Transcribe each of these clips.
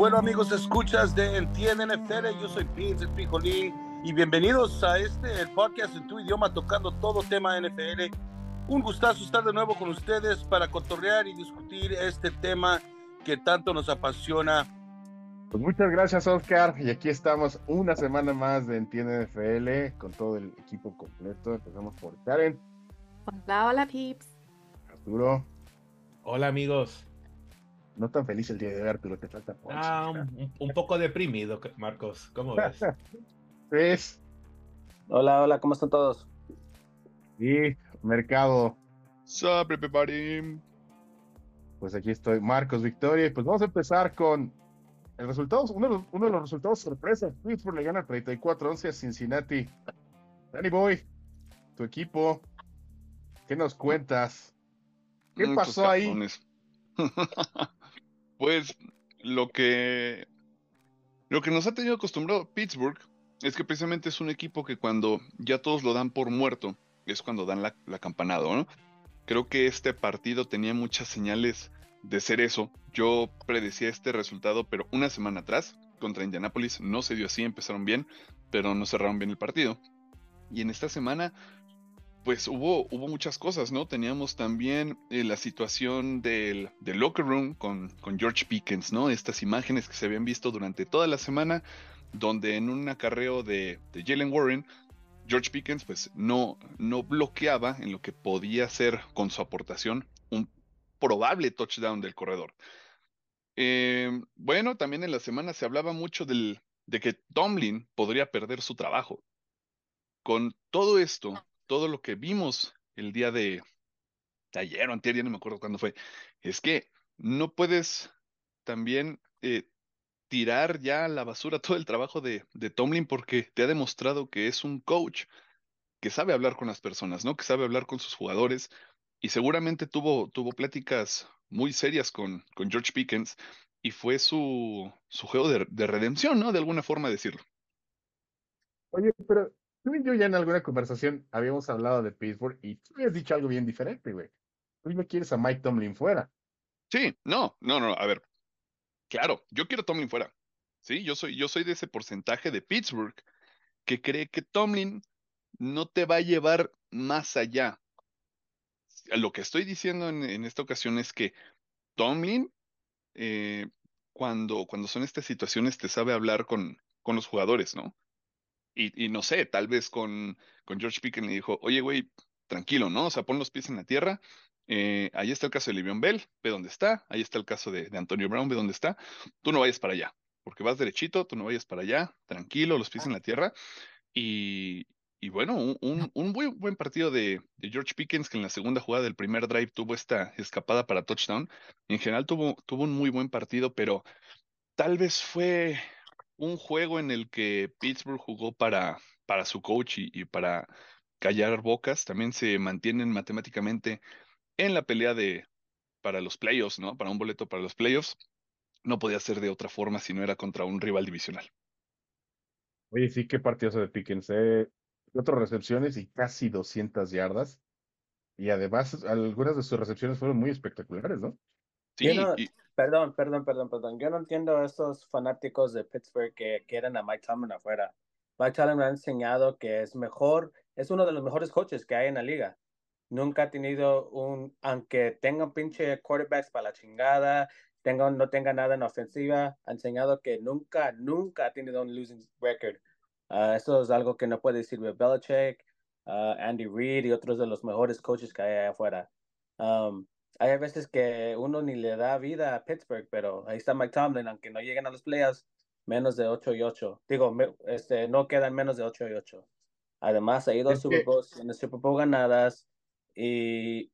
Bueno amigos, escuchas de Entiende NFL, yo soy Pete, el Pijolí, y bienvenidos a este el podcast en tu idioma tocando todo tema NFL. Un gustazo estar de nuevo con ustedes para cotorrear y discutir este tema que tanto nos apasiona. Pues muchas gracias Oscar, y aquí estamos una semana más de Entiende NFL con todo el equipo completo. Empezamos por Karen. Hola, hola, Pips. Arturo. Hola amigos. No tan feliz el día de hoy, Arturo, te falta ponche. Ah, un, un poco deprimido, Marcos. ¿Cómo ves? Pues, Hola, hola, ¿cómo están todos? y mercado, Sup, everybody? pues aquí estoy, Marcos Victoria, y pues vamos a empezar con el resultado, uno de los, uno de los resultados sorpresa. Pittsburgh le gana 34-11 a Cincinnati. Danny Boy, tu equipo, ¿qué nos cuentas? ¿Qué Muchos pasó ahí? pues lo que lo que nos ha tenido acostumbrado Pittsburgh es que precisamente es un equipo que cuando ya todos lo dan por muerto es cuando dan la, la campanada, ¿no? Creo que este partido tenía muchas señales de ser eso. Yo predecía este resultado, pero una semana atrás contra Indianapolis no se dio así, empezaron bien, pero no cerraron bien el partido. Y en esta semana pues hubo, hubo muchas cosas, ¿no? Teníamos también eh, la situación del, del locker room con, con George Pickens, ¿no? Estas imágenes que se habían visto durante toda la semana, donde en un acarreo de, de Jalen Warren, George Pickens pues no, no bloqueaba en lo que podía ser con su aportación un probable touchdown del corredor. Eh, bueno, también en la semana se hablaba mucho del, de que Tomlin podría perder su trabajo. Con todo esto, todo lo que vimos el día de, ayer o anterior, ya no me acuerdo cuándo fue, es que no puedes también eh, tirar ya a la basura todo el trabajo de, de Tomlin porque te ha demostrado que es un coach que sabe hablar con las personas, ¿no? Que sabe hablar con sus jugadores y seguramente tuvo, tuvo pláticas muy serias con, con George Pickens y fue su, su juego de, de redención, ¿no? De alguna forma decirlo. Oye, pero tú y yo ya en alguna conversación habíamos hablado de Pittsburgh y tú habías dicho algo bien diferente, güey. Tú no quieres a Mike Tomlin fuera. Sí, no, no, no, a ver. Claro, yo quiero Tomlin fuera. Sí, yo soy, yo soy de ese porcentaje de Pittsburgh que cree que Tomlin no te va a llevar más allá. Lo que estoy diciendo en, en esta ocasión es que Tomlin, eh, cuando, cuando son estas situaciones, te sabe hablar con, con los jugadores, ¿no? Y, y no sé, tal vez con, con George Pickens le dijo, oye, güey, tranquilo, ¿no? O sea, pon los pies en la tierra. Eh, ahí está el caso de Le'Veon Bell, ve dónde está. Ahí está el caso de, de Antonio Brown, ve dónde está. Tú no vayas para allá, porque vas derechito, tú no vayas para allá, tranquilo, los pies en la tierra. Y, y bueno, un, un, buen partido de, de, George Pickens, que en la segunda jugada del primer drive tuvo esta escapada para touchdown. En general tuvo, tuvo un muy buen partido, pero tal vez fue un juego en el que Pittsburgh jugó para, para su coach y, y para callar bocas. También se mantienen matemáticamente en la pelea de para los playoffs, ¿no? Para un boleto para los playoffs. No podía ser de otra forma si no era contra un rival divisional. Oye, sí, qué partidazo de Pickens, eh. Cuatro recepciones y casi 200 yardas. Y además, algunas de sus recepciones fueron muy espectaculares, ¿no? Sí, y- Perdón, perdón, perdón, perdón. Yo no entiendo a estos fanáticos de Pittsburgh que quieren a Mike Tomlin afuera. Mike Tomlin ha enseñado que es mejor, es uno de los mejores coaches que hay en la liga. Nunca ha tenido un, aunque tenga pinche quarterbacks para la chingada, tenga, no tenga nada en ofensiva, ha enseñado que nunca, nunca ha tenido un losing record. Ah, eso es algo que no puede decir Belichick, ah, Andy Reid y otros de los mejores coaches que hay afuera. Um, hay veces que uno ni le da vida a Pittsburgh, pero ahí está Mike Tomlin, aunque no lleguen a los playoffs, menos de 8 y 8. Digo, este, no quedan menos de 8 y 8. Además, ha ido a Super Bowls, tiene Super Bowl ganadas, y,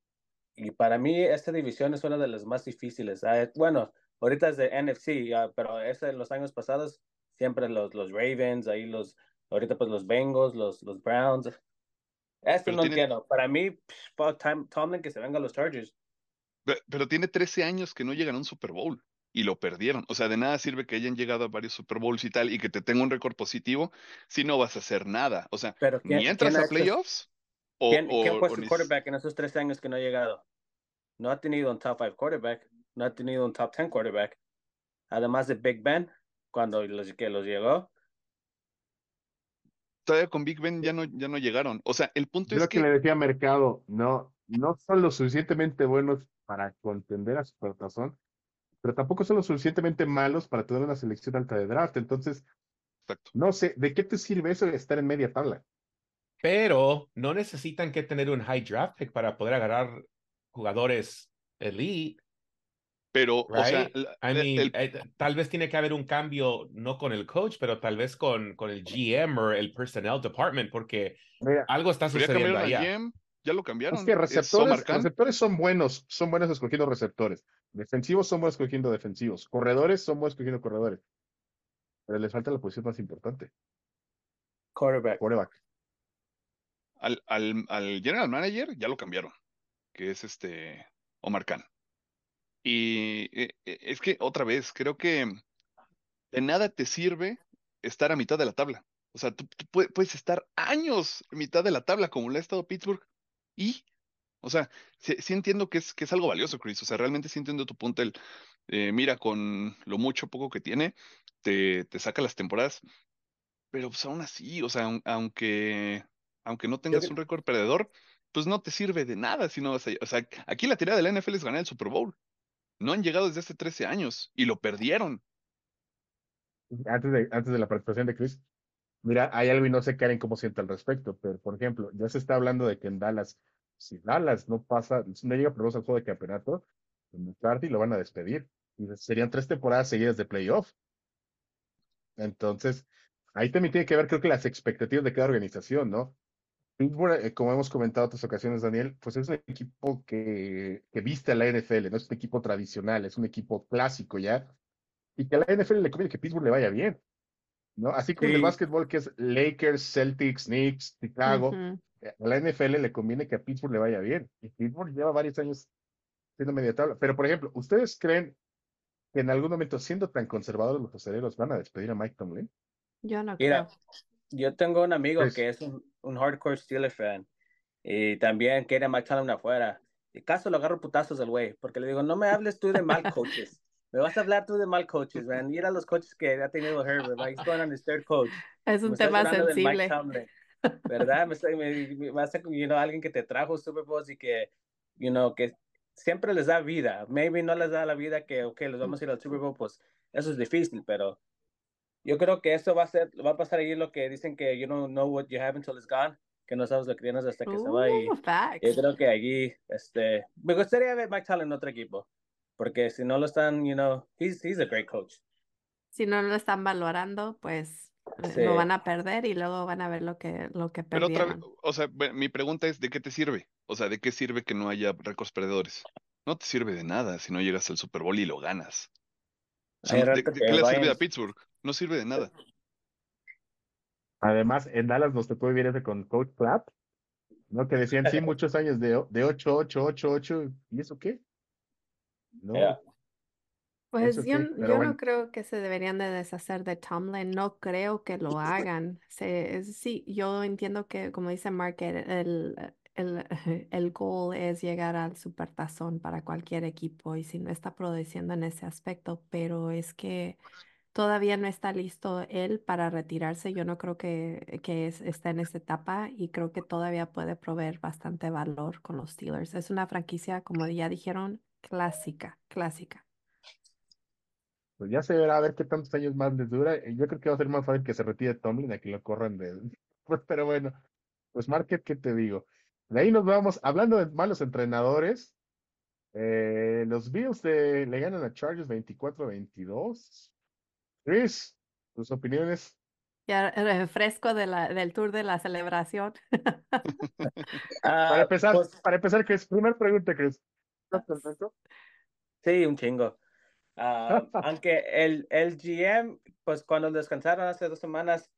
y para mí esta división es una de las más difíciles. Ah, Bueno, ahorita es de NFC, ah, pero es en los años pasados, siempre los, los Ravens, ahí los, ahorita pues los Bengals, los, los Browns. Esto Pero no tiene- entiendo. Para mí, Tom- Tomlin que se venga a los Chargers. Pe- Pero tiene 13 años que no llegan a un Super Bowl y lo perdieron. O sea, de nada sirve que hayan llegado a varios Super Bowls y tal y que te tenga un récord positivo si no vas a hacer nada. O sea, Pero ¿quién, ni entras a playoffs o, ¿quién, o- quién fue o su quarterback en esos tres años que no ha llegado? No ha tenido un top 5 quarterback, no ha tenido un top 10 quarterback. además de Big Ben, cuando los, que los llegó. Todavía con Big Ben ya no, ya no llegaron. O sea, el punto Yo es lo que le decía a Mercado, no, no son lo suficientemente buenos para contender a su supertazón, pero tampoco son lo suficientemente malos para tener una selección alta de draft. Entonces, Exacto. no sé, ¿de qué te sirve eso de estar en media tabla? Pero no necesitan que tener un high draft pick para poder agarrar jugadores elite. Pero, o sea, Right. la- I el- mean, el- eh, tal vez tiene que haber un cambio, no con el coach, pero tal vez con, con el GM o el personnel department, porque Mira, algo está sucediendo allá. al GM, ya lo cambiaron. es que Es receptores, receptores son buenos, son buenos escogiendo receptores. Defensivos son buenos escogiendo defensivos. Corredores son buenos escogiendo corredores. Pero les falta la posición más importante, Quarterback. quarterback. Al, al, al general manager ya lo cambiaron, que es este Omar Khan. Y eh, eh, es que otra vez, creo que de nada te sirve estar a mitad de la tabla. O sea, tú, tú pue- puedes estar años a mitad de la tabla como lo ha estado Pittsburgh y, o sea, sí, sí entiendo que es, que es algo valioso, Chris. O sea, realmente sí entiendo tu punto. El, eh, mira, con lo mucho poco que tiene, te, te saca las temporadas. Pero pues aún así, o sea, aun- aunque, aunque no tengas un récord perdedor, pues no te sirve de nada si no vas a... O sea, aquí la tirada de la NFL es ganar el Super Bowl. No han llegado desde hace 13 años y lo perdieron. Antes de, antes de la participación de Chris, mira, hay algo y no sé Karen cómo siente al respecto, pero por ejemplo, ya se está hablando de que en Dallas, si Dallas no pasa, no llega por al juego de campeonato, en McCarthy lo van a despedir. Y serían tres temporadas seguidas de playoff. Entonces, ahí también tiene que ver, creo que las expectativas de cada organización, ¿no? Pittsburgh, eh, como hemos comentado en otras ocasiones, Daniel, pues es un equipo que, que viste a la NFL, no es un equipo tradicional, es un equipo clásico ya, y que a la NFL le conviene que Pittsburgh le vaya bien, ¿no? Así como en el básquetbol que es Lakers, Celtics, Knicks, Chicago, eh, a la NFL le conviene que a Pittsburgh le vaya bien, y Pittsburgh lleva varios años siendo media tabla, pero por ejemplo, ¿ustedes creen que en algún momento, siendo tan conservadores los aceleros, van a despedir a Mike Tomlin? Yo no Mira, creo. yo tengo un amigo Pues- que es un, un hardcore Steelers fan y también quiere a Mike Tomlin afuera. Y caso lo agarro putazos al güey, porque le digo, no me hables tú de mal coaches. Me vas a hablar tú de mal coaches, man. Mira los coaches que ha tenido Herbert. Like, he's going on his third coach. Es un tema sensible. Tomlin, ¿Verdad? Me, está- me, me va a you know, alguien que te trajo Super Bowls y que, you know, que siempre les da vida. Maybe no les da la vida que, ok, los vamos a ir al Super Bowl, pues eso es difícil, pero yo creo que esto va a ser, va a pasar ahí lo que dicen que you don't know what you have until it's gone, que no sabes lo que tienes hasta que se va y Uh, facts. yo creo que allí, este, me gustaría ver Mike Tomlin en otro equipo, porque si no lo están, you know, he's, he's a great coach. Si no lo están valorando, pues eh, Sí. lo van a perder y luego van a ver lo que, lo que Pero otra vez, o sea, mi pregunta es, ¿de qué te sirve? O sea, ¿de qué sirve que no haya récords perdedores? No te sirve de nada si no llegas al Super Bowl y lo ganas. O sea, ¿de, qué le sirve a Pittsburgh? No sirve de nada. Además, en Dallas nos tocó vivir eso con Coach Platt, ¿no? Que decían, sí, muchos años de, de 8, 8, 8, 8, ¿y eso qué? No, Yeah. Pues yo, sí, yo bueno. no creo que se deberían de deshacer de Tomlin, no creo que lo hagan. Se, es- sí, yo entiendo que, como dice Mark, el, el, el, el goal es llegar al supertazón para cualquier equipo y si no está produciendo en ese aspecto, pero es que todavía no está listo él para retirarse. Yo no creo que, que es- está en esa etapa y creo que todavía puede proveer bastante valor con los Steelers. Es una franquicia, como ya dijeron, clásica, clásica. pues ya se verá a ver qué tantos años más les dura. Eh, Yo creo que va a ser más fácil que se retire Tomlin a que lo corran de... Pues, pero bueno, pues Market, ¿qué te digo? De ahí nos vamos, hablando de malos entrenadores, eh, los Bills de- le ganan a Chargers 24-22. Chris, tus opiniones. Ya refresco de la, del tour de la celebración. Ah, Para empezar, pues, para empezar, Chris, primera pregunta, Chris. Sí, un chingo. Ah, aunque el, el GM, pues cuando descansaron hace dos semanas,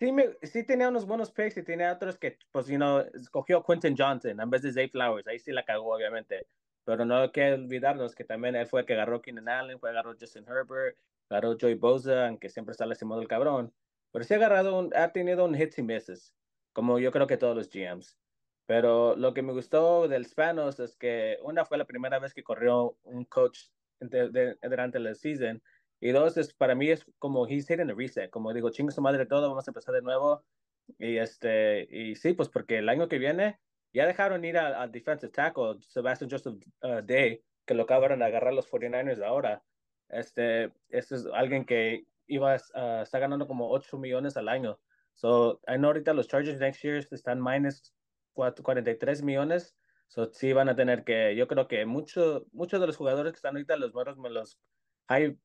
sí, me, sí tenía unos buenos picks y tenía otros que, pues, you know, escogió Quentin Johnson en vez de Zay Flowers. Ahí sí la cagó, obviamente. Pero no hay que olvidarnos que también él fue el que agarró Keenan Allen, fue agarró Justin Herbert, agarró Joey Bosa, aunque siempre está lastimado el cabrón. Pero sí ha agarrado, un, ha tenido un hits y misses, como yo creo que todos los GMs. Pero lo que me gustó del Spanos es que una fue la primera vez que corrió un coach durante la season Y dos, es, para mí es como he's hitting a reset. Como digo, chingo su madre todo, vamos a empezar de nuevo. Y, este, y sí, pues porque el año que viene ya dejaron ir al defensive tackle Sebastian Joseph uh, Day, que lo acabaron de agarrar los 49ers ahora. Este, este es alguien que iba a estar ganando como 8 millones al año. So, I know ahorita los Chargers next year están minus 43 millones. So, sí van a tener que, yo creo que muchos muchos de los jugadores que están ahorita, los moros, los hay,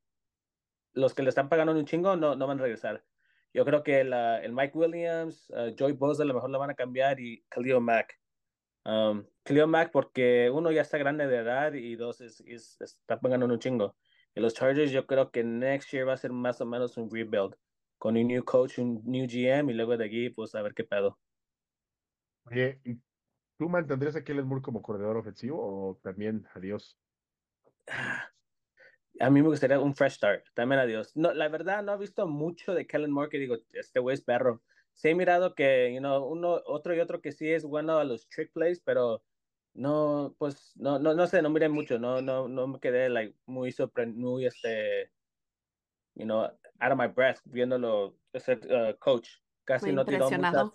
los que le están pagando un chingo, no, no van a regresar. Yo creo que la, el Mike Williams, uh, Joy Bosa a lo mejor lo van a cambiar y Khalil Mack. Um, Khalil Mack porque uno ya está grande de edad y dos es, es, está pagando un chingo. Y los Chargers yo creo que next year va a ser más o menos un rebuild con un new coach, un new GM y luego de aquí pues a ver qué pedo. Oye, ¿tú mantendrías a Kellen Moore como corredor ofensivo o también adiós? A mí me gustaría un fresh start, también adiós. No, la verdad no he visto mucho de Kellen Moore que digo, este güey es perro. Sí he mirado que, you know, uno, otro y otro que sí es bueno a los trick plays, pero no, pues, no, no, no sé, no miré mucho, no, no, no me quedé, like, muy sorprendido, muy, este, you know, out of my breath viéndolo ser uh, coach. Casi no tiró muchas.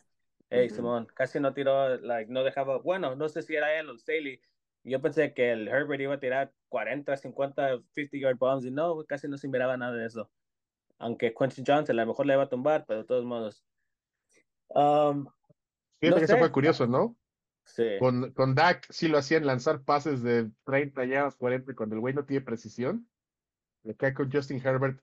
Hey, Simón, casi no tiró, like, no dejaba, bueno, no sé si era él o Staley. Yo pensé que el Herbert iba a tirar 40, 50, 50 yard bombs y no, casi no se miraba nada de eso. Aunque Quentin Johnson a lo mejor le iba a tumbar, pero de todos modos. Um, Fíjate que eso fue curioso, ¿no? Sí. Con, con Dak sí lo hacían lanzar pases de 30 yardas, 40, y cuando el güey no tiene precisión. Acá con Justin Herbert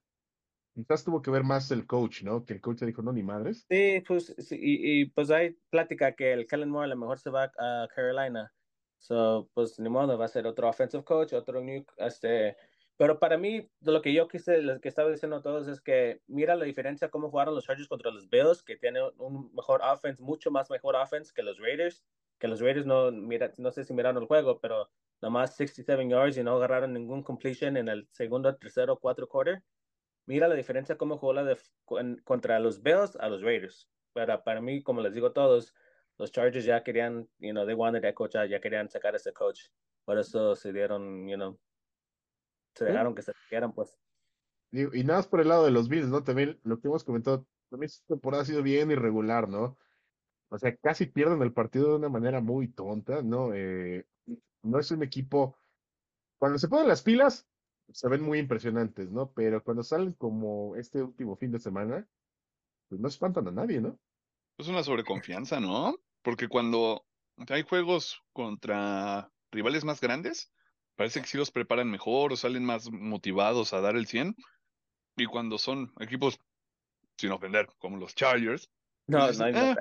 Quizás tuvo que ver más el coach, ¿no? Que el coach se dijo, no, ni madres. Sí, pues, sí, y, y, pues hay plática que el Kellen Moore a lo mejor se va a Carolina. So, pues ni modo, va a ser otro offensive coach, otro new, este, pero para mí, lo que yo quise, lo que estaba diciendo a todos es que mira la diferencia cómo jugaron los Chargers contra los Bills, que tienen un mejor offense, mucho más mejor offense que los Raiders, que los Raiders no, mira, no sé si miraron el juego, pero nomás 67 yards y no agarraron ningún completion en el segundo, tercero, cuatro quarter mira la diferencia cómo jugó la de, contra los Bills a los Raiders. Para, para mí, como les digo a todos, los Chargers ya querían, you know, they wanted that coach ya querían sacar a ese coach. Por eso se dieron, you know, se dejaron que se quieran, pues. Y, nada más por el lado de los Bills, ¿no? También lo que hemos comentado, también esta temporada ha sido bien irregular, ¿no? O sea, casi pierden el partido de una manera muy tonta, ¿no? Eh, no es un equipo. Cuando se ponen las pilas, se ven muy impresionantes, ¿no? Pero cuando salen como este último fin de semana, pues no espantan a nadie, ¿no? Es una sobreconfianza, ¿no? Porque cuando hay juegos contra rivales más grandes, parece que sí los preparan mejor o salen más motivados a dar el 100. Y cuando son equipos, sin ofender, como los Chargers, no, no hay ah,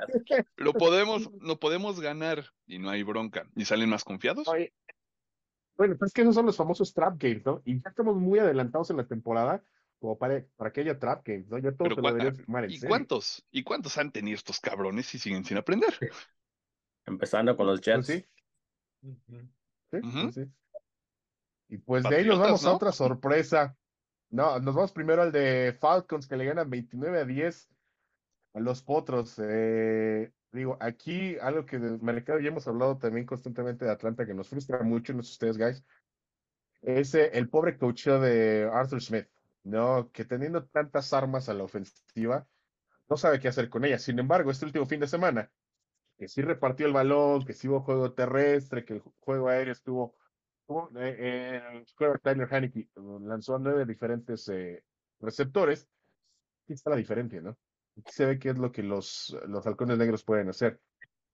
lo podemos, no podemos ganar y no hay bronca. Y salen más confiados. Bueno, pues es que esos son los famosos trap games, ¿no? Y ya estamos muy adelantados en la temporada como para, para que haya trap games, ¿no? Ya todo Pero, lo ¿Y cuántos? ¿Y cuántos han tenido estos cabrones y siguen sin aprender? Empezando con los pues Jets. sí. Pues sí, Y pues de ahí nos vamos a otra sorpresa. No, nos vamos primero al de Falcons que le ganan 29 a 10 a los Potros. Eh, Digo, aquí algo que del mercado ya hemos hablado también constantemente de Atlanta, que nos frustra mucho, no sé ustedes, guys, es eh, el pobre coach de Arthur Smith, ¿no? Que teniendo tantas armas a la ofensiva, no sabe qué hacer con ellas. Sin embargo, este último fin de semana, que sí repartió el balón, que sí hubo juego terrestre, que el juego aéreo estuvo. Eh, eh, el Tyler Haneke lanzó a nueve diferentes receptores. Aquí está la diferencia, ¿no? Se ve qué es lo que los, los halcones negros pueden hacer.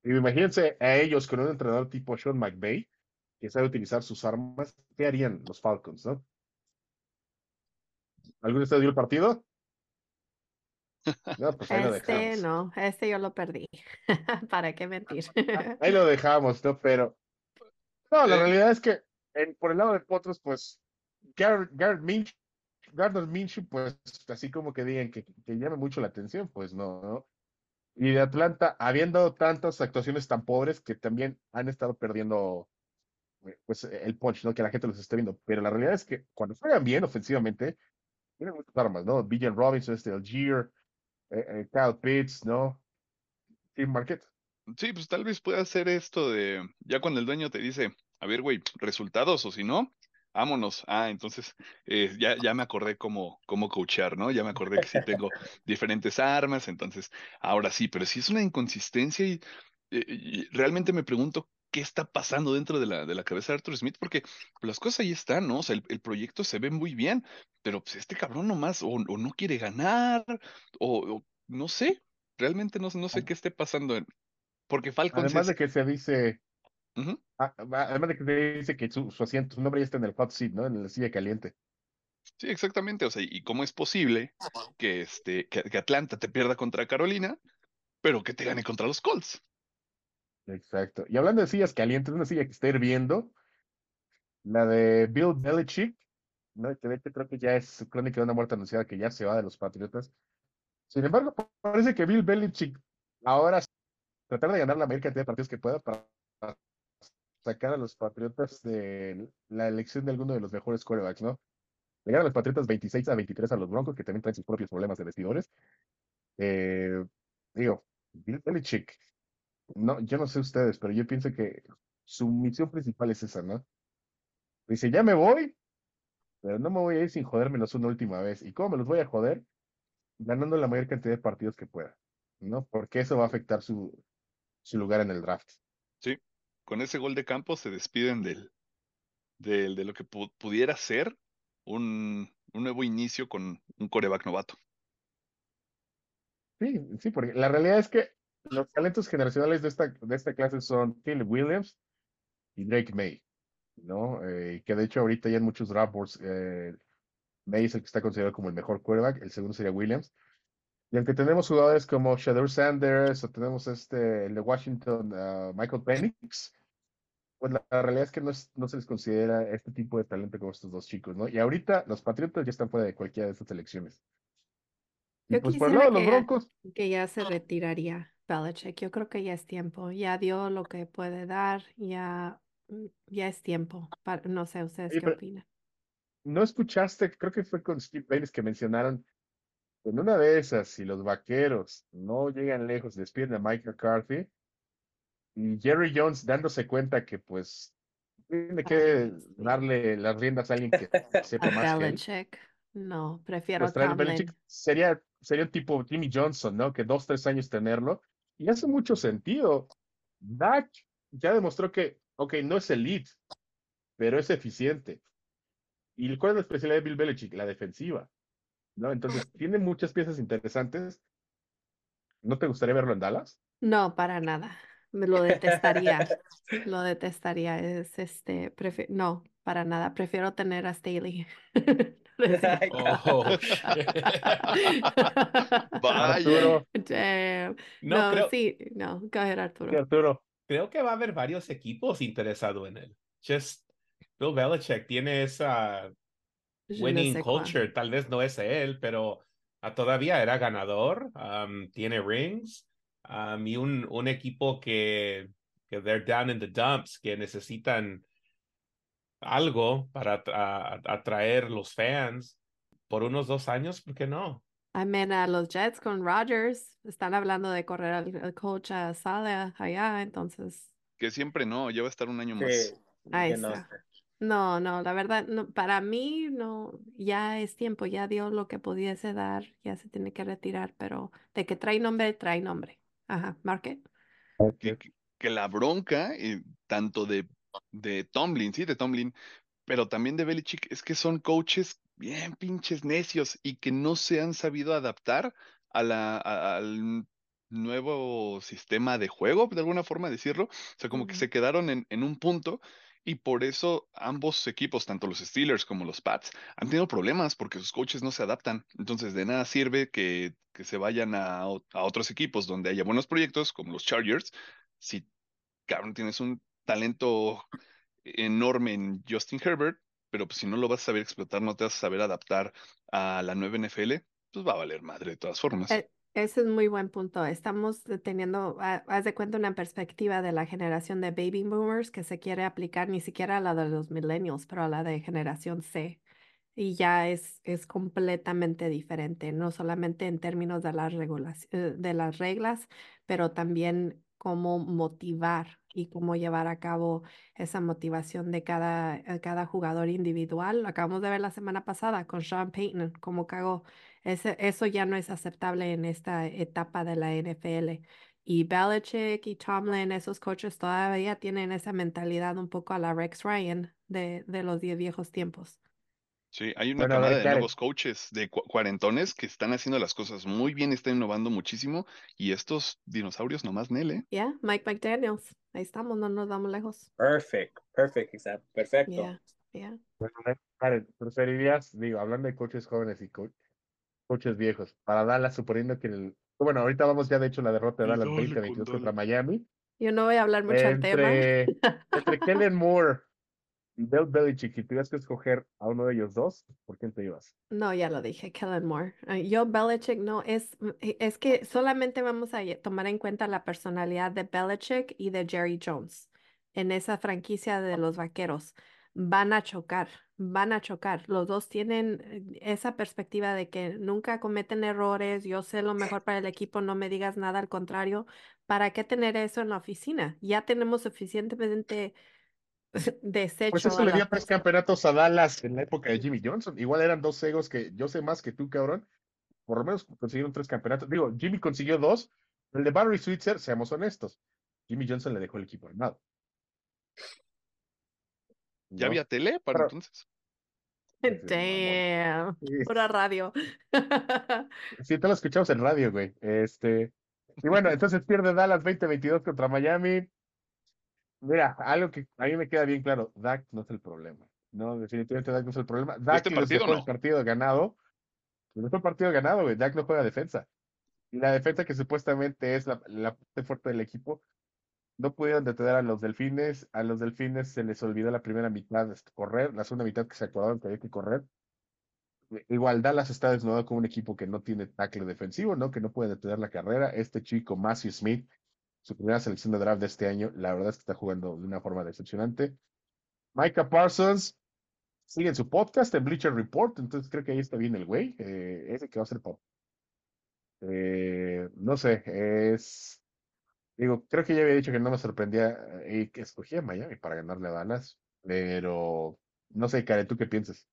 Y imagínense a ellos con un entrenador tipo Sean McVay, que sabe utilizar sus armas, ¿qué harían los Falcons, no? ¿Alguno de ustedes vio el partido? No, pues ahí este no, este yo lo perdí. ¿Para qué mentir? ahí lo dejamos, ¿no? Pero no, la realidad es que por el lado de Potros, pues Garrett, Garrett Minch Gardner Minshew, pues así como que digan que, llame mucho la atención, pues no, ¿no? Y de Atlanta, habiendo tantas actuaciones tan pobres que también han estado perdiendo eh, pues el punch, ¿no? Que la gente los esté viendo. Pero la realidad es que cuando juegan bien ofensivamente, tienen muchas armas, ¿no? Villan Robinson, este Algier, eh, eh, Kyle Pitts, ¿no? Team Market. Sí, pues tal vez pueda hacer esto de, ya cuando el dueño te dice, a ver, güey, resultados o si no, vámonos. Ah, entonces eh, ya, ya me acordé cómo, cómo coachar, ¿no? Ya me acordé que sí tengo diferentes armas, entonces ahora sí, pero sí es una inconsistencia y, eh, y realmente me pregunto qué está pasando dentro de la, de la cabeza de Arthur Smith, porque las cosas ahí están, ¿no? O sea, el, el proyecto se ve muy bien, pero pues este cabrón nomás o, o no quiere ganar, o, o no sé, realmente no, no sé qué esté pasando, en- porque Falcons Además de que se dice, Ah, además de que dice que su, su asiento, su nombre ya está en el hot seat, ¿no? En la silla caliente. Sí, exactamente. O sea, ¿y cómo es posible que, este, que, que Atlanta te pierda contra Carolina, pero que te gane contra los Colts? Exacto. Y hablando de sillas calientes, una silla que está hirviendo, la de Bill Belichick, ¿no? Que de hecho creo que ya es crónica de una muerte anunciada que ya se va de los Patriotas. Sin embargo, parece que Bill Belichick ahora tratar de ganar la mayor cantidad de partidos que pueda para sacar a los Patriotas de la elección de alguno de los mejores quarterbacks, ¿no? Le ganan los Patriotas 26 a 23 a los Broncos, que también traen sus propios problemas de vestidores. Eh, digo, Bill Belichick, no, yo no sé ustedes, pero yo pienso que su misión principal es esa, ¿no? Dice, ya me voy, pero no me voy a ir sin jodérmelos una última vez. ¿Y cómo me los voy a joder? Ganando la mayor cantidad de partidos que pueda, ¿no? Porque eso va a afectar su, su lugar en el draft. Con ese gol de campo se despiden del, del- de lo que pu- pudiera ser un, nuevo inicio con un coreback novato. Sí, sí, porque la realidad es que los talentos generacionales de esta, de esta clase son Caleb Williams y Drake May, ¿no? Eh, que de hecho ahorita ya en muchos draft boards, eh, May es el que está considerado como el mejor quarterback, el segundo sería Williams. Y aunque tenemos jugadores como Shadow Sanders o tenemos este, el de Washington, ah, Michael Penix, pues la, la realidad es que no, es- no se les considera este tipo de talento como estos dos chicos, ¿no? Y ahorita los Patriotas ya están fuera de cualquiera de estas elecciones. Y Yo pues por el lado los Broncos, que ya se retiraría Belichick. Yo creo que ya es tiempo. Ya dio lo que puede dar. Ya, mm, ya es tiempo. Para- no sé, ¿ustedes Oye, qué opinan? ¿no escuchaste? Creo que fue con Steve Baines que mencionaron en una de esas, si los vaqueros no llegan lejos, despiden a Mike McCarthy y Jerry Jones dándose cuenta que pues tiene que Ay, sí. darle las riendas a alguien que sepa más que. Belichick. No, prefiero Pues traer. Belichick sería, sería un tipo Jimmy Johnson, ¿no? Que dos, tres años tenerlo. Y hace mucho sentido. Dak ya demostró que, ok, no es elite, pero es eficiente. ¿Y cuál es la especialidad de Bill Belichick? La defensiva. ¿No? Entonces, tiene muchas piezas interesantes. ¿No te gustaría verlo en Dallas? No, para nada. Me lo detestaría. Lo detestaría. Es este, prefi- no, para nada. Prefiero tener a Staley. Oh, Vaya. Damn. No, No, creo, sí, no, go ahead, Arturo. Arturo. creo que va a haber varios equipos interesados en él. Just Bill Belichick tiene esa winning sais quoi. culture. Tal vez no es él, pero ah, todavía era ganador. um, tiene rings. Um, y un, un equipo que, que they're down in the dumps, que necesitan algo para atra- atraer los fans por unos dos años, ¿por qué no? I mean, a los Jets con Rodgers están hablando de correr al, al coach a Sala allá, entonces, Que siempre no, ya va a estar un año sí, más. ahí está. No, no, la verdad, no, para mí no, ya es tiempo, ya dio lo que pudiese dar, ya se tiene que retirar, pero de que trae nombre, trae nombre. Ajá, Market. Que, la bronca, eh, tanto de, de Tomlin, sí, de Tomlin, pero también de Belichick, es que son coaches bien pinches necios y que no se han sabido adaptar a la, a- al nuevo sistema de juego, de alguna forma decirlo. O sea, como que se quedaron en, en un punto y por eso ambos equipos, tanto los Steelers como los Pats, han tenido problemas porque sus coaches no se adaptan. Entonces, de nada sirve que, que se vayan a, a otros equipos donde haya buenos proyectos, como los Chargers, si, cabrón, tienes un talento enorme en Justin Herbert, pero pues si no lo vas a saber explotar, no te vas a saber adaptar a la nueva NFL, pues va a valer madre de todas formas. E- Ese es muy buen punto. Estamos teniendo, ha- haz de cuenta, una perspectiva de la generación de baby boomers que se quiere aplicar ni siquiera a la de los millennials, pero a la de generación C. Y ya es, es completamente diferente, no solamente en términos de las eh, de las reglas, pero también cómo motivar y cómo llevar a cabo esa motivación de cada, eh, cada jugador individual. Acabamos de ver la semana pasada con Sean Payton, cómo cagó. Ese, eso ya no es aceptable en esta etapa de la NFL. Y Belichick y Tomlin, esos coaches todavía tienen esa mentalidad un poco a la Rex Ryan de, de los diez viejos tiempos. Sí, hay una Bueno, camada de nuevos coaches de cu- cuarentones que están haciendo las cosas muy bien, están innovando muchísimo y estos dinosaurios nomás Nele. Yeah, Mike McDaniels. Ahí estamos, no nos vamos lejos. Perfect, perfect, exacto, perfecto. Yeah, yeah. Bueno, Karen, preferirías, digo, hablando de coaches jóvenes y co- coaches viejos, para Dallas, suponiendo que el. Bueno, ahorita vamos ya de hecho la derrota de Dallas dale 20-22 con contra. Miami. Yo no voy a hablar mucho del tema. Entre, Kellen Moore y Bill Belichick, y tuvieras que escoger a uno de ellos dos, ¿por quién te ibas? No, ya lo dije, Kellen Moore. Yo, Belichick, no, es, e- es que solamente vamos a tomar en cuenta la personalidad de Belichick y de Jerry Jones en esa franquicia de los vaqueros. Van a chocar, van a chocar. Los dos tienen eh, esa perspectiva de que nunca cometen errores, yo sé lo mejor para el equipo, no me digas nada, al contrario, ¿para qué tener eso en la oficina? Ya tenemos suficientemente desecho Pues eso le dio tres campeonatos a Dallas en la época de Jimmy Johnson. Igual eran dos egos que yo sé más que tú, cabrón. Por lo menos consiguieron tres campeonatos. Digo, Jimmy consiguió dos. El de Barry Switzer, seamos honestos. Jimmy Johnson le dejó el equipo armado. ¿Ya ¿No? había tele para Pero- entonces? Damn, Sí. pura radio. Sí, te lo escuchamos en radio, güey. Este. Y bueno, entonces pierde Dallas 20-22 contra Miami. Mira, algo que a mí me queda bien claro, Dak no es el problema. No, definitivamente Dak no es el problema. Dak Este partido no. el partido ganado. Dejó el partido ganado, güey. Dak no juega defensa. Y la defensa que supuestamente es la, la parte fuerte del equipo, no pudieron detener a los delfines. A los delfines se les olvidó la primera mitad este, correr, la segunda mitad que se acordaron que había que correr. Igual Dallas está desnudado como un equipo que no tiene tackle defensivo, ¿no? Que no puede detener la carrera. Este chico, Matthew Smith, su primera selección de draft de este año, la verdad es que está jugando de una forma decepcionante. Micah Parsons sigue en su podcast en Bleacher Report, entonces creo que ahí está bien el güey. eh, ese que va a ser pop. Eh, no sé, es. Digo, creo que ya había dicho que no me sorprendía eh, y que escogía Miami para ganarle a Dallas, pero no sé, Karen, ¿tú qué piensas?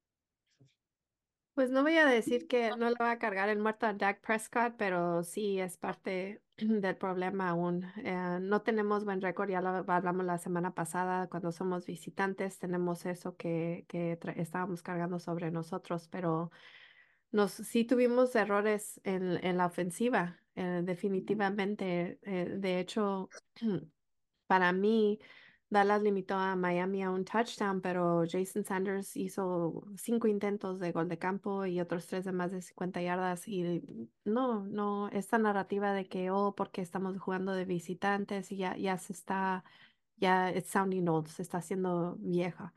Pues no voy a decir que no le va a cargar el muerto a Dak Prescott, pero sí es parte del problema aún. Eh, no tenemos buen récord, ya lo hablamos la semana pasada, cuando somos visitantes tenemos eso que, que estábamos cargando sobre nosotros, pero nos, sí tuvimos errores en, en la ofensiva, eh, definitivamente. Eh, de hecho, para mí, Dallas limitó a Miami a un touchdown, pero Jason Sanders hizo cinco intentos de gol de campo y otros tres de más de 50 yardas. Y no, no, esta narrativa de que, oh, porque estamos jugando de visitantes y ya, ya se está, ya it's sounding old, se está haciendo vieja.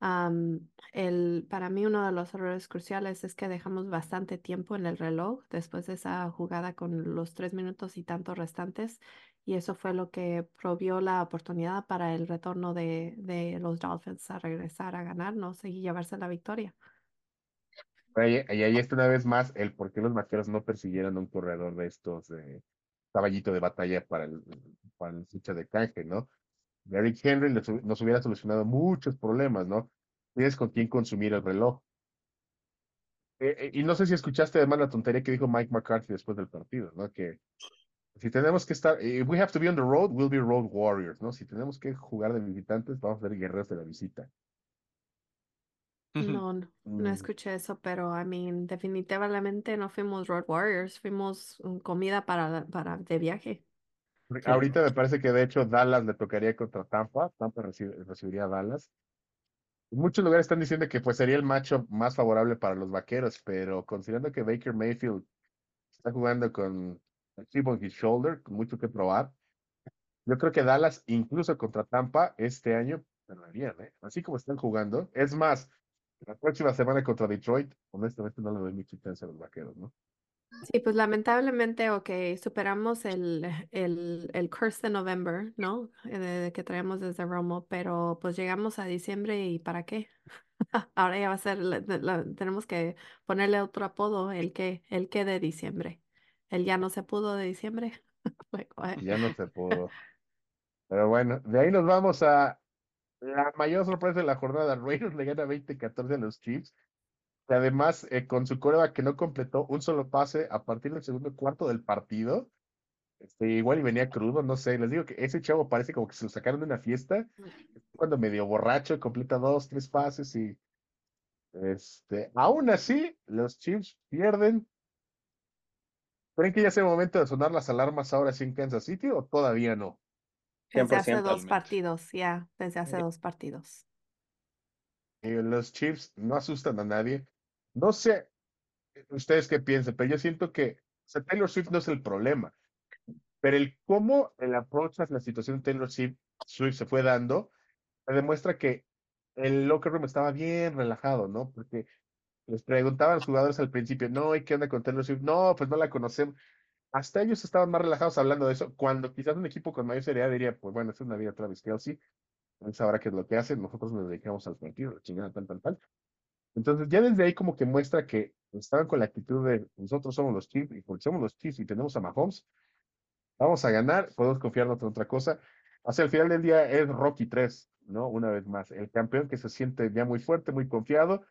Am, el, para mí uno de los errores cruciales es que dejamos bastante tiempo en el reloj después de esa jugada con los tres minutos y tantos restantes y eso fue lo que provió la oportunidad para el retorno de, de los Dolphins a regresar a ganarnos y llevarse la victoria. Ahí, y ahí está una vez más el por qué los vaqueros no persiguieron un corredor de estos de caballito de batalla para el, para el ficha de canje, ¿no? Derrick Henry nos hubiera solucionado muchos problemas, ¿no? Tienes con quién consumir el reloj. Eh, eh, y no sé si escuchaste además la tontería que dijo Mike McCarthy después del partido, ¿no? Que si tenemos que estar, if we have to be on the road, we'll be road warriors, ¿no? Si tenemos que jugar de visitantes, vamos a ser guerreros de la visita. No, no, no Mm. escuché eso, pero I mean, definitivamente no fuimos Road Warriors, fuimos mm, comida para, para de viaje. Ahorita me parece que de hecho Dallas le tocaría contra Tampa, Tampa reci- recibiría a Dallas. En muchos lugares están diciendo que pues sería el matchup más favorable para los vaqueros, pero considerando que Baker Mayfield está jugando con el chip on his shoulder, con mucho que probar, yo creo que Dallas, incluso contra Tampa, este año perderían, ¿eh? Así como están jugando. Es más, la próxima semana contra Detroit, honestamente no le doy mucha chance a los vaqueros, ¿no? Sí, pues lamentablemente, ok, superamos el, el, el curse de November, ¿no? Eh, que traemos desde Romo, pero pues llegamos a diciembre y ¿para qué? Ahora ya va a ser, la- la- tenemos que ponerle otro apodo, el que, el que de diciembre. El ya no se pudo de diciembre. Ya no se pudo. Pero bueno, de ahí nos vamos a la mayor sorpresa de la jornada. Raiders le gana 20-14 a los Chiefs. Que además, eh, con su coreback que no completó un solo pase a partir del segundo cuarto del partido. Este, igual y venía crudo, no sé. Les digo que ese chavo parece como que se lo sacaron de una fiesta. Cuando medio borracho, completa dos, tres pases y. Este, aún así, los Chiefs pierden. ¿Creen que ya es el momento de sonar las alarmas ahora sí en Kansas City o todavía no? Desde hace 100%. dos partidos, ya, desde hace Sí. dos partidos. Eh, los Chiefs no asustan a nadie. No sé eh, ustedes qué piensan, pero yo siento que Taylor Swift no es el problema, pero el cómo el approach a la situación de Taylor Swift, se fue dando, demuestra que el locker room estaba bien relajado, ¿no? Porque les preguntaban a los jugadores al principio, no, ¿y qué onda con Taylor Swift? No, pues no la conocemos. Hasta ellos estaban más relajados hablando de eso, cuando quizás un equipo con mayor seriedad diría, pues bueno, es una vida Travis Kelsey, él sabrá qué es lo que hace, nosotros nos dedicamos al partido, chingada, tal, tal, tal. Entonces, ya desde ahí como que muestra que estaban con la actitud de nosotros somos los Chiefs y porque somos los Chiefs y tenemos a Mahomes, vamos a ganar, podemos confiarnos en otra cosa. Hacia el final del día es Rocky 3, ¿no? Una vez más, el campeón que se siente ya muy fuerte, muy confiado,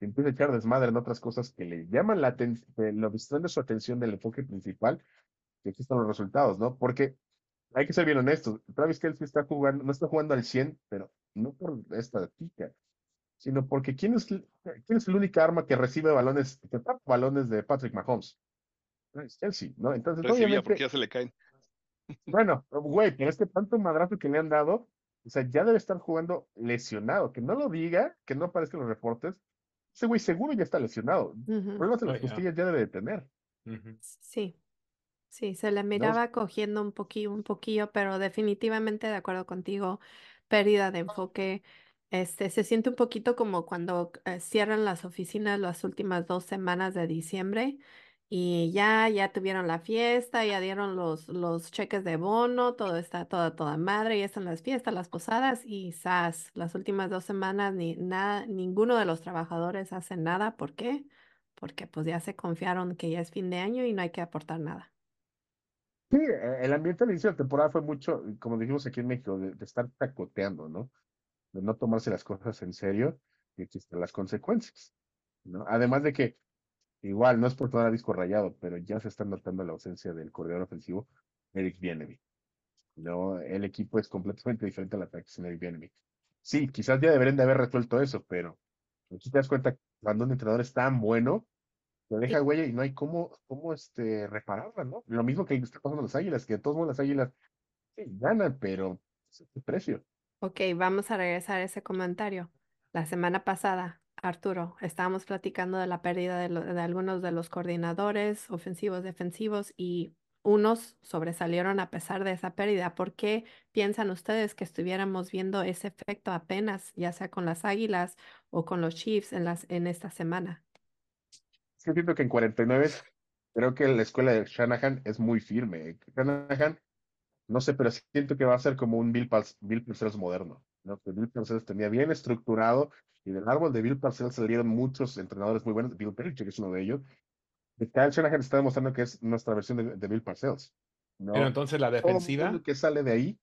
empieza a echar desmadre en otras cosas que le llaman la atención, lo distraen de su atención del enfoque principal, que aquí están los resultados, ¿no? Porque hay que ser bien honestos, Travis Kelsey está jugando, no está jugando al 100, pero no por esta tica, sino porque ¿quién es, quién es el única arma que recibe balones, que tapa balones de Patrick Mahomes? Travis Kelsey, ¿no? Entonces, Recibía obviamente, porque ya se le caen. bueno, güey, pero es que tanto madrazo que le han dado, o sea, ya debe estar jugando lesionado. Que no lo diga, que no aparezca en los reportes. Ese güey seguro ya está lesionado. Ujú. Problemas en Oh, las costillas ya debe de tener. Sí, sí, se le miraba cogiendo un poquillo, un poquillo, pero definitivamente de acuerdo contigo, pérdida de enfoque. Este, se siente un poquito como cuando eh, cierran las oficinas las últimas dos semanas de diciembre y ya, ya tuvieron la fiesta, ya dieron los, los cheques de bono, todo está toda, toda madre, ya están las fiestas, las posadas y ¡zas! Las últimas dos semanas ni nada, ninguno de los trabajadores hace nada. ¿Por qué? Porque pues ya se confiaron que ya es fin de año y no hay que aportar nada. Sí, eh, el ambiente al inicio de temporada fue mucho, como dijimos aquí en México, de estar tacoteando, ¿no? De no tomarse las cosas en serio y existen las consecuencias, ¿no? Además de que, igual, no es por todo el disco rayado, pero ya se está notando la ausencia del corredor ofensivo, Eric Bieniemy. No, el equipo es completamente diferente al ataque sin Eric Bieniemy. Sí, quizás ya deberían de haber resuelto eso, pero aquí te das cuenta cuando un entrenador es tan bueno, te deja huella y no hay cómo, cómo este, repararla, ¿no? Lo mismo que está pasando las águilas, que de todos modos las águilas sí, ganan, pero es el precio. Ok, vamos a regresar a ese comentario. La semana pasada, Arturo, estábamos platicando de la pérdida de, lo- de algunos de los coordinadores ofensivos, defensivos y unos sobresalieron a pesar de esa pérdida. ¿Por qué piensan ustedes que estuviéramos viendo ese efecto apenas, ya sea con las Águilas o con los Chiefs en las, en esta semana? Que siento que en 49 creo que la escuela de Shanahan es muy firme. Shanahan, no sé, pero siento que va a ser como un Bill, Pals- Bill Parcells moderno, ¿no? Que Bill Parcells tenía bien estructurado y del árbol de Bill Parcells salieron muchos entrenadores muy buenos. Bill Belichick es uno de ellos. Kyle Shanahan está demostrando que es nuestra versión de, de Bill Parcells. ¿no? Pero entonces la Todo defensiva, mundo que sale de ahí.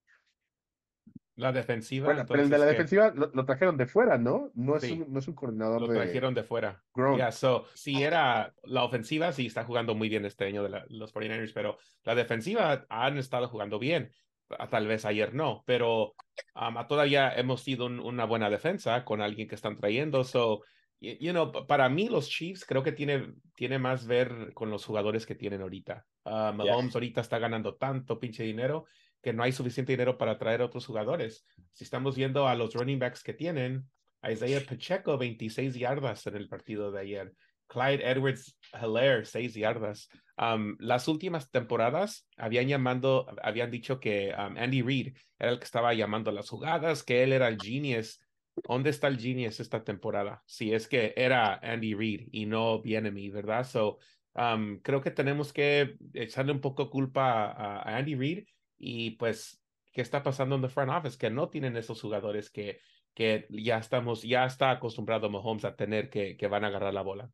La defensiva, Bueno, pero el de la defensiva lo, lo trajeron de fuera, ¿no? No es, Sí. un, no es un coordinador Lo de trajeron de fuera. grown. Yeah, so, si era la ofensiva, sí está jugando muy bien este año de la- los 49ers, pero la defensiva han estado jugando bien. Ah, Tal vez ayer no, pero um, ah, todavía hemos sido un- una buena defensa con alguien que están trayendo. So, you know, pa- para mí los Chiefs creo que tiene, tiene más ver con los jugadores que tienen ahorita. Ah, Mahomes ahorita está ganando tanto pinche dinero que no hay suficiente dinero para traer otros jugadores. Si estamos viendo a los running backs que tienen, Isaiah Pacheco, 26 yardas en el partido de ayer. Clyde Edwards Hilaire, 6 yardas. Um, las últimas temporadas habían llamando, habían dicho que um, Andy Reid era el que estaba llamando las jugadas, que él era el genius. ¿Dónde está el genius esta temporada? Si es que era Andy Reid y no Bienemy, ¿verdad? So, um, creo que tenemos que echarle un poco culpa a, a Andy Reid y pues, ¿qué está pasando en the front office? Que no tienen esos jugadores que, que ya estamos, ya está acostumbrado Mahomes a tener que, que van a agarrar la bola.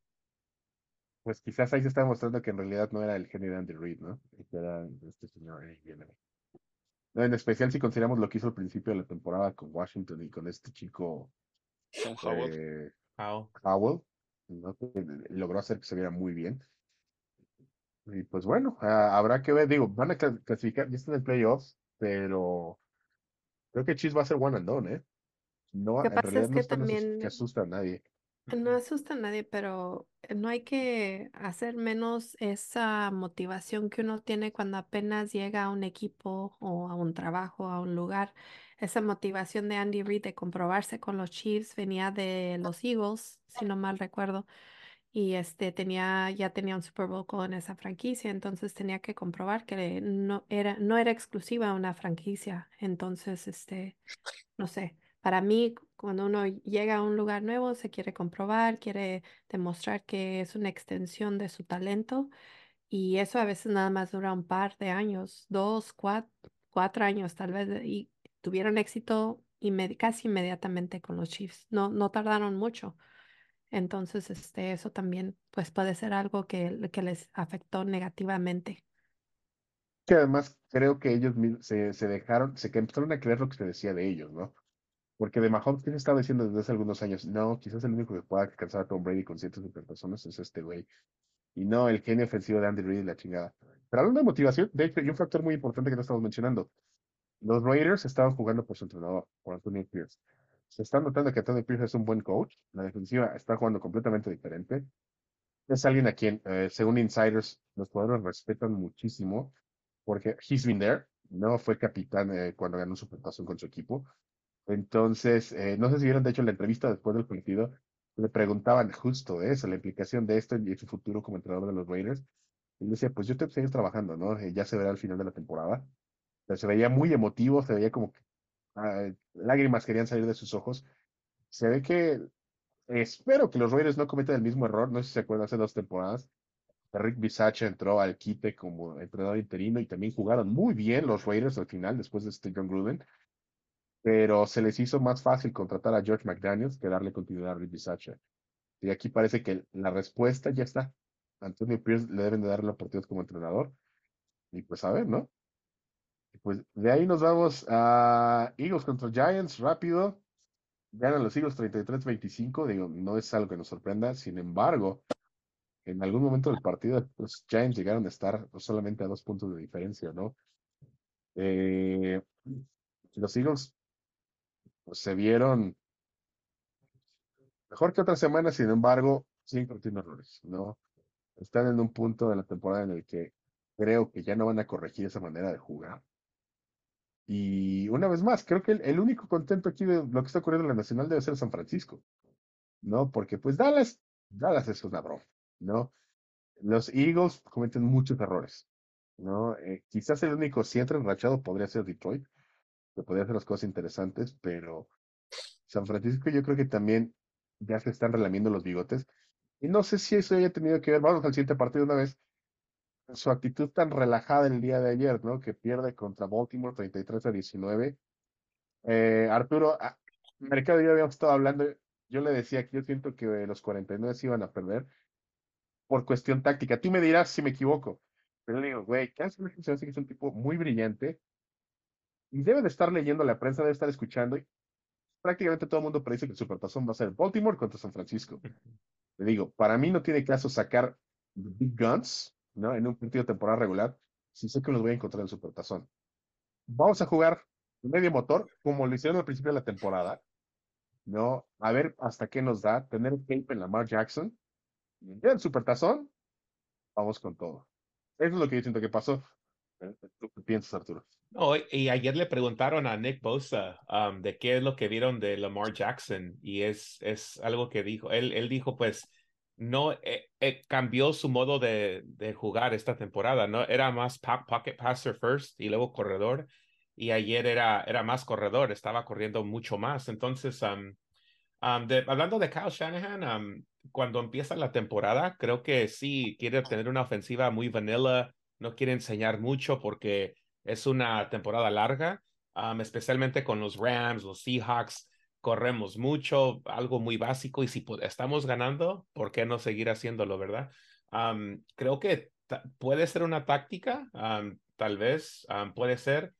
Pues quizás ahí se está demostrando que en realidad no era el genio de Andy Reid, ¿no? Era este señor Eric Bieniemy. En especial si consideramos lo que hizo al principio de la temporada con Washington y con este chico eh, Wow. Howell, ¿no? que logró hacer que se viera muy bien. Y pues bueno, habrá que ver, digo, van a cla- clasificar, ya están en playoffs, pero creo que Chiefs va a ser one and done, ¿eh? No, que en pasa es realidad no que están asus- también- que asusta a nadie. No asusta a nadie, pero no hay que hacer menos esa motivación que uno tiene cuando apenas llega a un equipo o a un trabajo, a un lugar. Esa motivación de Andy Reid de comprobarse con los Chiefs venía de los Eagles, si no mal recuerdo, y este tenía ya tenía un Super Bowl con esa franquicia, entonces tenía que comprobar que no era no era exclusiva una franquicia. Entonces, este, no sé. Para mí, cuando uno llega a un lugar nuevo, se quiere comprobar, quiere demostrar que es una extensión de su talento y eso a veces nada más dura un par de años, dos, cuatro, cuatro años tal vez, y tuvieron éxito inmedi- casi inmediatamente con los Chiefs. No, no tardaron mucho. Entonces, este, eso también pues puede ser algo que, que les afectó negativamente. Que además creo que ellos se, se dejaron, se empezaron a creer lo que se decía de ellos, ¿no? Porque de Mahomes, ¿qué se estaba diciendo desde hace algunos años? No, quizás el único que pueda alcanzar a Tom Brady con cientos de personas es este güey. Y no el genio ofensivo de Andy Reid y la chingada. Pero hablando de motivación, de hecho, hay un factor muy importante que no estamos mencionando. Los Raiders estaban jugando por su entrenador, por Antonio Pierce. Se está notando que Antonio Pierce es un buen coach. La defensiva está jugando completamente diferente. Es alguien a quien, eh, según insiders, los jugadores respetan muchísimo porque he's been there. No fue capitán eh, cuando ganó su supertazón con su equipo. Entonces, eh, no sé si vieron, de hecho, la entrevista después del partido, le preguntaban justo eso, la implicación de esto y su futuro como entrenador de los Raiders. Y decía, pues yo que seguir trabajando, ¿no? Ya se verá al final de la temporada. Se veía muy emotivo, se veía como que lágrimas querían salir de sus ojos. Se ve que espero que los Raiders no cometan el mismo error. No sé si se acuerdan hace dos temporadas. Rick Bisaccia entró al quite como entrenador interino y también jugaron muy bien los Raiders al final, después de este John Gruden. Pero se les hizo más fácil contratar a George McDaniels que darle continuidad a Rick Bisaccia. Y aquí parece que la respuesta ya está. Antonio Pierce le deben de dar la oportunidad como entrenador. Y pues a ver, ¿no? Pues de ahí nos vamos a Eagles contra Giants, rápido. Ganan los Eagles 33-25. Digo, no es algo que nos sorprenda. Sin embargo, en algún momento del partido, los Giants llegaron a estar solamente a dos puntos de diferencia, ¿no? Eh, los Eagles pues, se vieron mejor que otras semanas, sin embargo, siguen cometiendo errores, ¿no? Están en un punto de la temporada en el que creo que ya no van a corregir esa manera de jugar. Y una vez más, creo que el, único contento aquí de lo que está ocurriendo en la Nacional debe ser San Francisco, ¿no? Porque pues Dallas, Dallas es una broma, ¿no? Los Eagles cometen muchos errores, ¿no? Eh, quizás el único siempre enrachado podría ser Detroit, que podría hacer las cosas interesantes, pero San Francisco yo creo que también ya se están relamiendo los bigotes. Y no sé si eso haya tenido que ver, vamos al siguiente partido una vez, su actitud tan relajada el día de ayer, ¿no? Que pierde contra Baltimore 33 a 19. Eh, Arturo, a- Mercado y yo habíamos estado hablando, yo le decía que yo siento que los 49 se iban a perder por cuestión táctica. Tú me dirás si me equivoco, pero le digo, güey, Kansas se hace que es un tipo muy brillante y debe de estar leyendo la prensa, debe estar escuchando. Y prácticamente todo el mundo predice que el Supertazón va a ser Baltimore contra San Francisco. Le digo, para mí no tiene caso sacar Big Guns, ¿no? En un partido de temporada regular, si sé que los voy a encontrar en Supertazón. Vamos a jugar medio motor, como lo hicieron al principio de la temporada, ¿no? A ver hasta qué nos da tener tape en Lamar Jackson. Ya el Supertazón, vamos con todo. Eso es lo que yo siento que pasó. ¿Tú piensas, Arturo? No, y ayer le preguntaron a Nick Bosa um, de qué es lo que vieron de Lamar Jackson y es, es algo que dijo. Él, él dijo, pues, no eh, eh, cambió su modo de, jugar esta temporada, ¿no? Era más po- pocket passer first y luego corredor. Y ayer era, era más corredor, estaba corriendo mucho más. Entonces, hablando de Kyle Shanahan, cuando empieza la temporada, creo que sí quiere tener una ofensiva muy vanilla, no quiere enseñar mucho porque es una temporada larga, especialmente con los Rams, los Seahawks, corremos mucho, algo muy básico y si estamos ganando, ¿por qué no seguir haciéndolo, verdad? Um, creo que puede ser una táctica, um, tal vez, um, puede ser,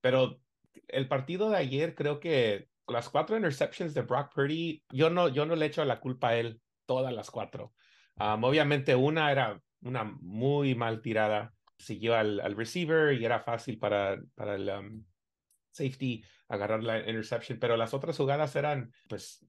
pero el partido de ayer creo que las cuatro interceptions de Brock Purdy, yo no, yo no le echo la culpa a él todas las cuatro. Obviamente una era una muy mal tirada, siguió al, al receiver y era fácil para, para el safety agarrar la interception, pero las otras jugadas eran, pues,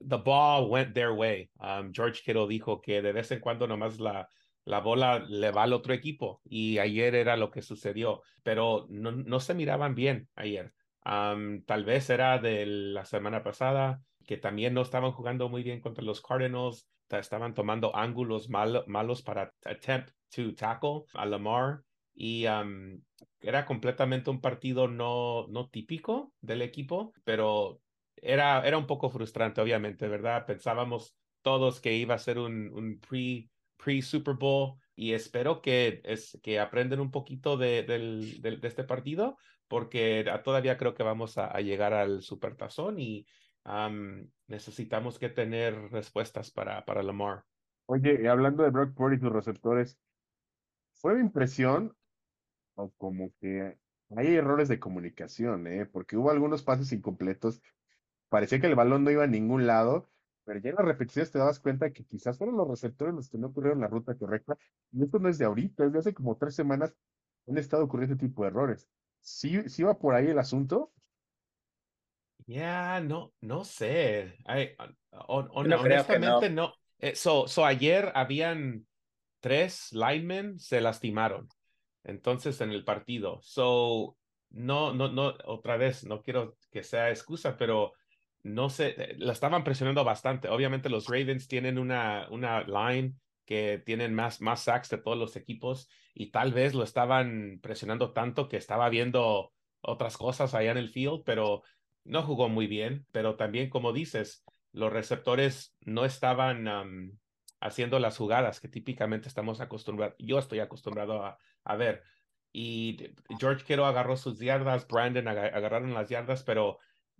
the ball went their way. Um, George Kittle dijo que de vez en cuando nomás la, la bola le va al otro equipo y ayer era lo que sucedió, pero no, no se miraban bien ayer. Um, tal vez era de la semana pasada, que también no estaban jugando muy bien contra los Cardinals, estaban tomando ángulos mal, malos para attempt to tackle a Lamar y um, era completamente un partido no, no típico del equipo, pero era, era un poco frustrante, obviamente, ¿verdad? Pensábamos todos que iba a ser un, un pre, pre Super Bowl y espero que, es, que aprenden un poquito de, del, de, este partido porque todavía creo que vamos a, a llegar al Supertazón y necesitamos que tener respuestas para, para Lamar. Oye, hablando de Brock Purdy y sus receptores, fue mi impresión o como que hay errores de comunicación, ¿eh? porque hubo algunos pases incompletos. Parecía que el balón no iba a ningún lado, pero ya en las repeticiones te dabas cuenta que quizás fueron los receptores los que no ocurrieron la ruta correcta. Y esto no es de ahorita, es de hace como tres semanas han estado ocurriendo este tipo de errores. ¿Sí, sí va por ahí el asunto? Ya, no, no sé. honestamente, no. Eh, so, ayer habían tres linemen se lastimaron. Entonces, en el partido. So, no, no, no, otra vez, no quiero que sea excusa, pero no sé, eh, la estaban presionando bastante. Obviamente, los Ravens tienen una, una line que tienen más, más sacks de todos los equipos y tal vez lo estaban presionando tanto que estaba viendo otras cosas allá en el field, pero no jugó muy bien, pero también, como dices, los receptores no estaban haciendo las jugadas que típicamente estamos acostumbrados, yo estoy acostumbrado a, a, ver. Y George Kittle agarró sus yardas, Brandon agarraron las yardas, pero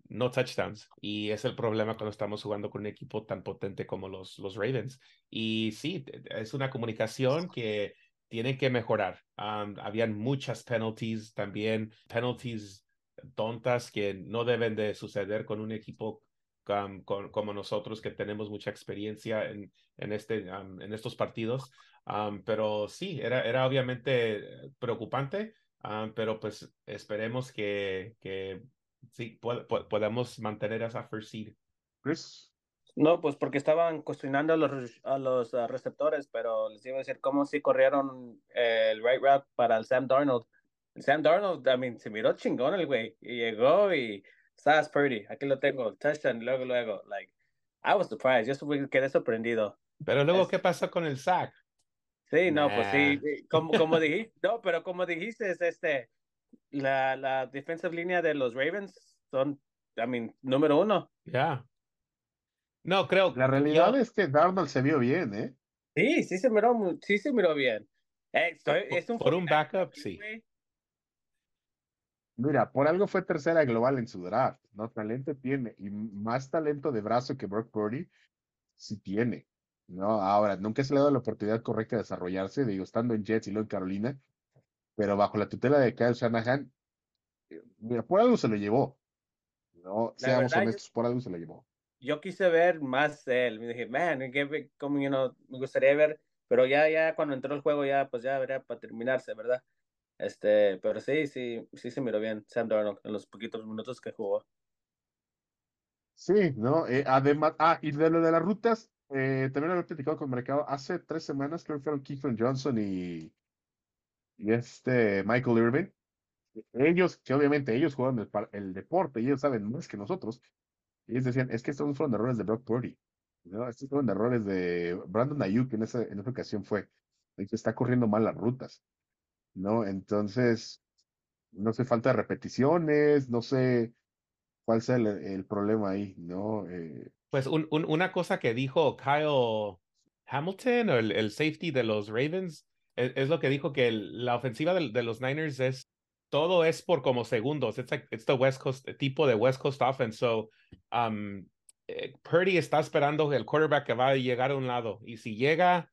no touchdowns. Y es el problema cuando estamos jugando con un equipo tan potente como los, los Ravens. Y sí, es una comunicación que tienen que mejorar. habían muchas penalties también, penalties tontas que no deben de suceder con un equipo como nosotros que tenemos mucha experiencia en, en, este, en estos partidos. Pero sí, era, era obviamente preocupante, pero pues esperemos que, que sí podamos mantener esa first seed. Chris. No, pues porque estaban cuestionando a los, a los ah, receptores, pero les iba a decir cómo si corrieron el right route para el Sam Darnold Sam Darnold, I mean, se miró chingón el güey. Y llegó y, Sass Purdy, aquí lo tengo, touchdown, luego, luego, like, I was surprised, yo quedé sorprendido. Pero luego, ¿qué pasó con el sack? Sí, no, pues sí, como, como dijiste, no, pero como dijiste, es este, la, la defensive línea de los Ravens son, I mean, número uno. Ya. No, creo. La realidad es que Darnold se vio bien, ¿eh? Sí, sí se miró, sí se miró bien. Eh, estoy, es un por un backup, sí. Mira, por algo fue tercera global en su draft, ¿no? Talento tiene, y más talento de brazo que Brock Purdy, sí tiene, ¿no? Ahora, nunca se le ha dado la oportunidad correcta de desarrollarse, digo, estando en Jets y luego en Carolina, pero bajo la tutela de Kyle Shanahan, eh, mira, por algo se lo llevó, ¿no? Seamos honestos, por algo se lo llevó. Yo quise ver más de él, me dije, man, como, you know, me gustaría ver, pero ya, ya cuando entró el juego, ya, pues ya verá para terminarse, ¿verdad? Este, pero sí, sí, sí se miró bien Sam Darnold en los poquitos minutos que jugó. Sí, ¿no? Eh, además, ah, y de lo de las rutas, eh, también he platicado con el mercado. Hace tres semanas creo que fueron Keith Johnson y, y este Michael Irving. Ellos, que obviamente ellos juegan el, deporte ellos saben más que nosotros. Ellos decían, es que estos fueron errores de Brock Purdy. ¿no? Estos fueron errores de Brandon Ayuk en esa, en esa ocasión fue. Está corriendo mal las rutas. ¿no? Entonces, no sé, falta de repeticiones, no sé cuál sea el, problema ahí, ¿no? Eh, pues un, una cosa que dijo Kyle Hamilton, o el, safety de los Ravens, e, es, lo que dijo que la ofensiva de, los Niners es todo es por como segundos. It's like it's the West Coast tipo de West Coast offense. So um, eh, Purdy está esperando el quarterback que va a llegar a un lado y si llega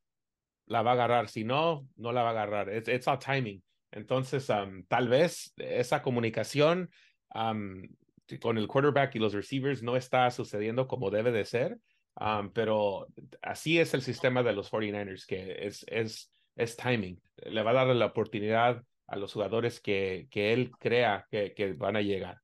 la va a agarrar. Si no, no la va a agarrar. It's, it's all timing. Entonces, um, tal vez esa comunicación um, con el quarterback y los receivers no está sucediendo como debe de ser, um, pero así es el sistema de los 49ers, que es, es, es timing. Le va a dar la oportunidad a los jugadores que, que él crea que, que van a llegar.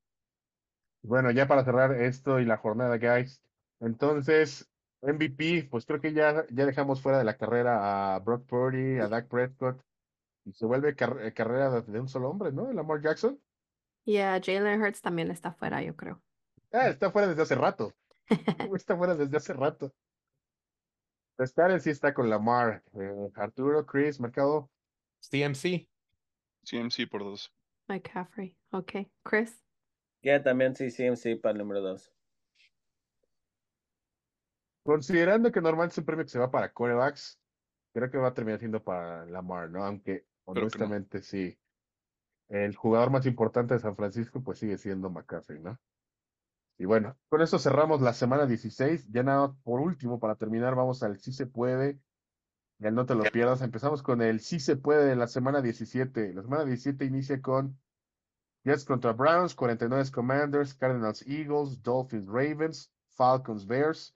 Bueno, ya para cerrar esto y la jornada, guys. Entonces, MVP, pues creo que ya, ya dejamos fuera de la carrera a Brock Purdy, a Dak Prescott, y se vuelve car- carrera de, de un solo hombre, ¿no? El Lamar Jackson. Y a Jalen Hurts también está fuera, yo creo. Ah, está fuera desde hace rato. Está fuera desde hace rato. Star sí está con Lamar. Eh, Arturo, Chris, Mercado. CMC. CMC por dos. McCaffrey. Ok. Chris. Ya también sí, CMC para el número dos. Considerando que normalmente es un premio que se va para corebacks, creo que va a terminar siendo para Lamar, ¿no? Aunque no. honestamente sí. El jugador más importante de San Francisco, pues sigue siendo McCaffrey, ¿no? Y bueno, con eso cerramos la semana 16. Ya nada, por último, para terminar, vamos al sí se puede. Ya no te lo pierdas. Empezamos con el sí se puede de la semana 17. La semana 17 inicia con Jets contra Browns, 49 Commanders, Cardinals Eagles, Dolphins Ravens, Falcons Bears,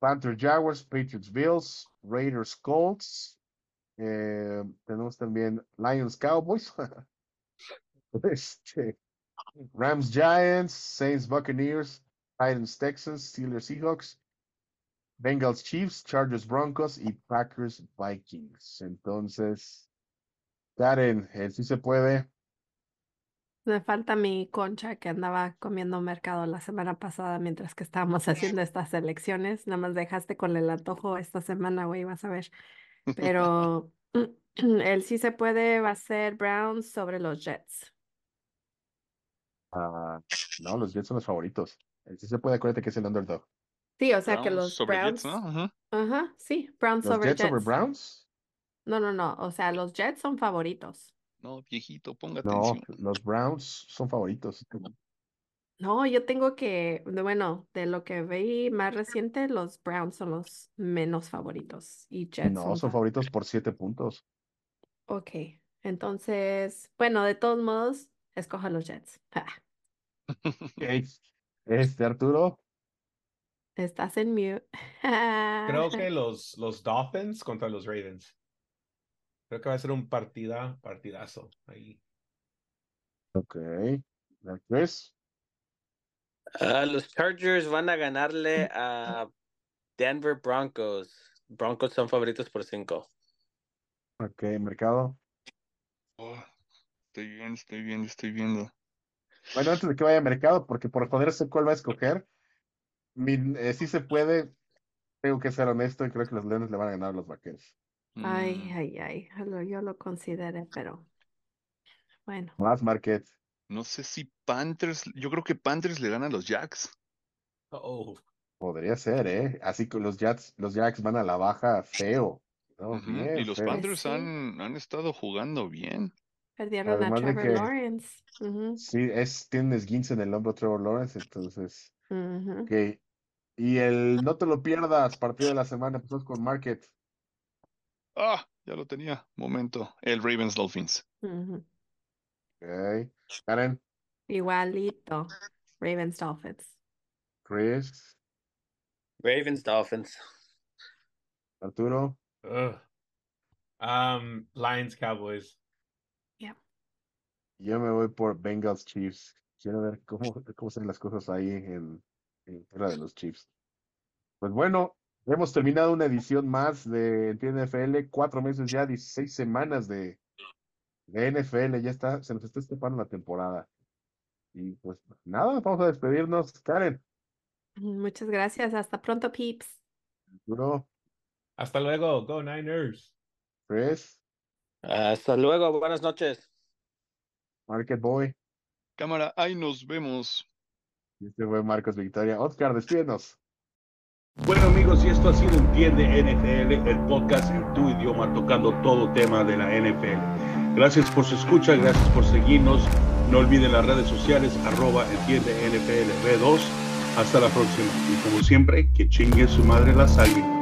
Panthers Jaguars, Patriots Bills, Raiders Colts. Eh, tenemos también Lions Cowboys. este, Rams Giants, Saints Buccaneers, Titans Texans, Steelers Seahawks, Bengals Chiefs, Chargers Broncos y Packers Vikings. Entonces, Karen, eh, sí se puede. Me falta mi concha que andaba comiendo mercado la semana pasada mientras que estábamos haciendo estas elecciones. Nada más dejaste con el antojo esta semana, güey, vas a ver. Pero el sí se puede va a ser Browns sobre los Jets. Ah, no, los Jets son los favoritos. Sí se puede, acuérdate que es el underdog. Sí, o sea que Browns los sobre Browns. Jets, ¿no? Ajá. Ajá, sí, Browns ¿Los sobre Jets Jets. Browns? No, no, no. O sea, los Jets son favoritos. No, viejito, ponga No, atención. los Browns son favoritos. No, yo tengo que, bueno, de lo que vi más reciente, los Browns son los menos favoritos y Jets No, son son fa- favoritos por siete puntos. Ok, entonces, bueno, de todos modos, escoja los Jets. Ok. Este, Arturo, estás en mute. Creo que los, los Dolphins contra los Ravens. Creo que va a ser un partida, partidazo ahí. ok. Chris, Ah, los Chargers van a ganarle a Denver Broncos. Broncos son favoritos por cinco. ok, Mercado. Oh, estoy bien, estoy bien, estoy viendo. Bueno, antes de que vaya a mercado, porque por poder sé cuál va a escoger, mi, eh, sí se puede, tengo que ser honesto y creo que los Leones le van a ganar a los Vaqueros. Ay, Mm, ay, ay, lo- yo lo consideré, pero bueno, Más Marquette. no sé si Panthers, yo creo que Panthers le gana a los Jacks. Oh, Podría ser, ¿eh? Así que los Jets, los Jacks van a la baja feo. ¿no? Ujú, Bien Y los feo. Panthers sí. han, han estado jugando bien. Perdieron a de Trevor que- Lawrence. Sí, es, tiene un esguince en el hombro Trevor Lawrence, entonces, ujú. ok. Y el no te lo pierdas, partido de la semana, empezamos con Market. Ah, ya lo tenía. Momento. El Ravens Dolphins. Ujú. Ok. Karen, Igualito. Ravens Dolphins. Chris, Ravens Dolphins. Arturo, ugh. Um, Lions Cowboys. Yo me voy por Bengals Chiefs. Quiero ver cómo, cómo están las cosas ahí en, en fuera de los Chiefs. Pues bueno, hemos terminado una edición más de NFL, cuatro meses ya, 16 semanas de, de NFL, ya está, se nos está escapando la temporada. Y pues nada, vamos a despedirnos. Karen, Muchas gracias. Hasta pronto, peeps. Hasta luego. Go Niners. Chris, Hasta luego, buenas noches. Market Boy, Cámara, ahí nos vemos. este fue Marcos Victoria. Oscar, despídenos. Bueno amigos, y esto ha sido Entiende NFL, el podcast en tu idioma tocando todo tema de la NFL. Gracias por su escucha, gracias por seguirnos. No olviden las redes sociales, arroba Entiende NFL B2. Hasta la próxima. Y como siempre, que chingue su madre las águilas.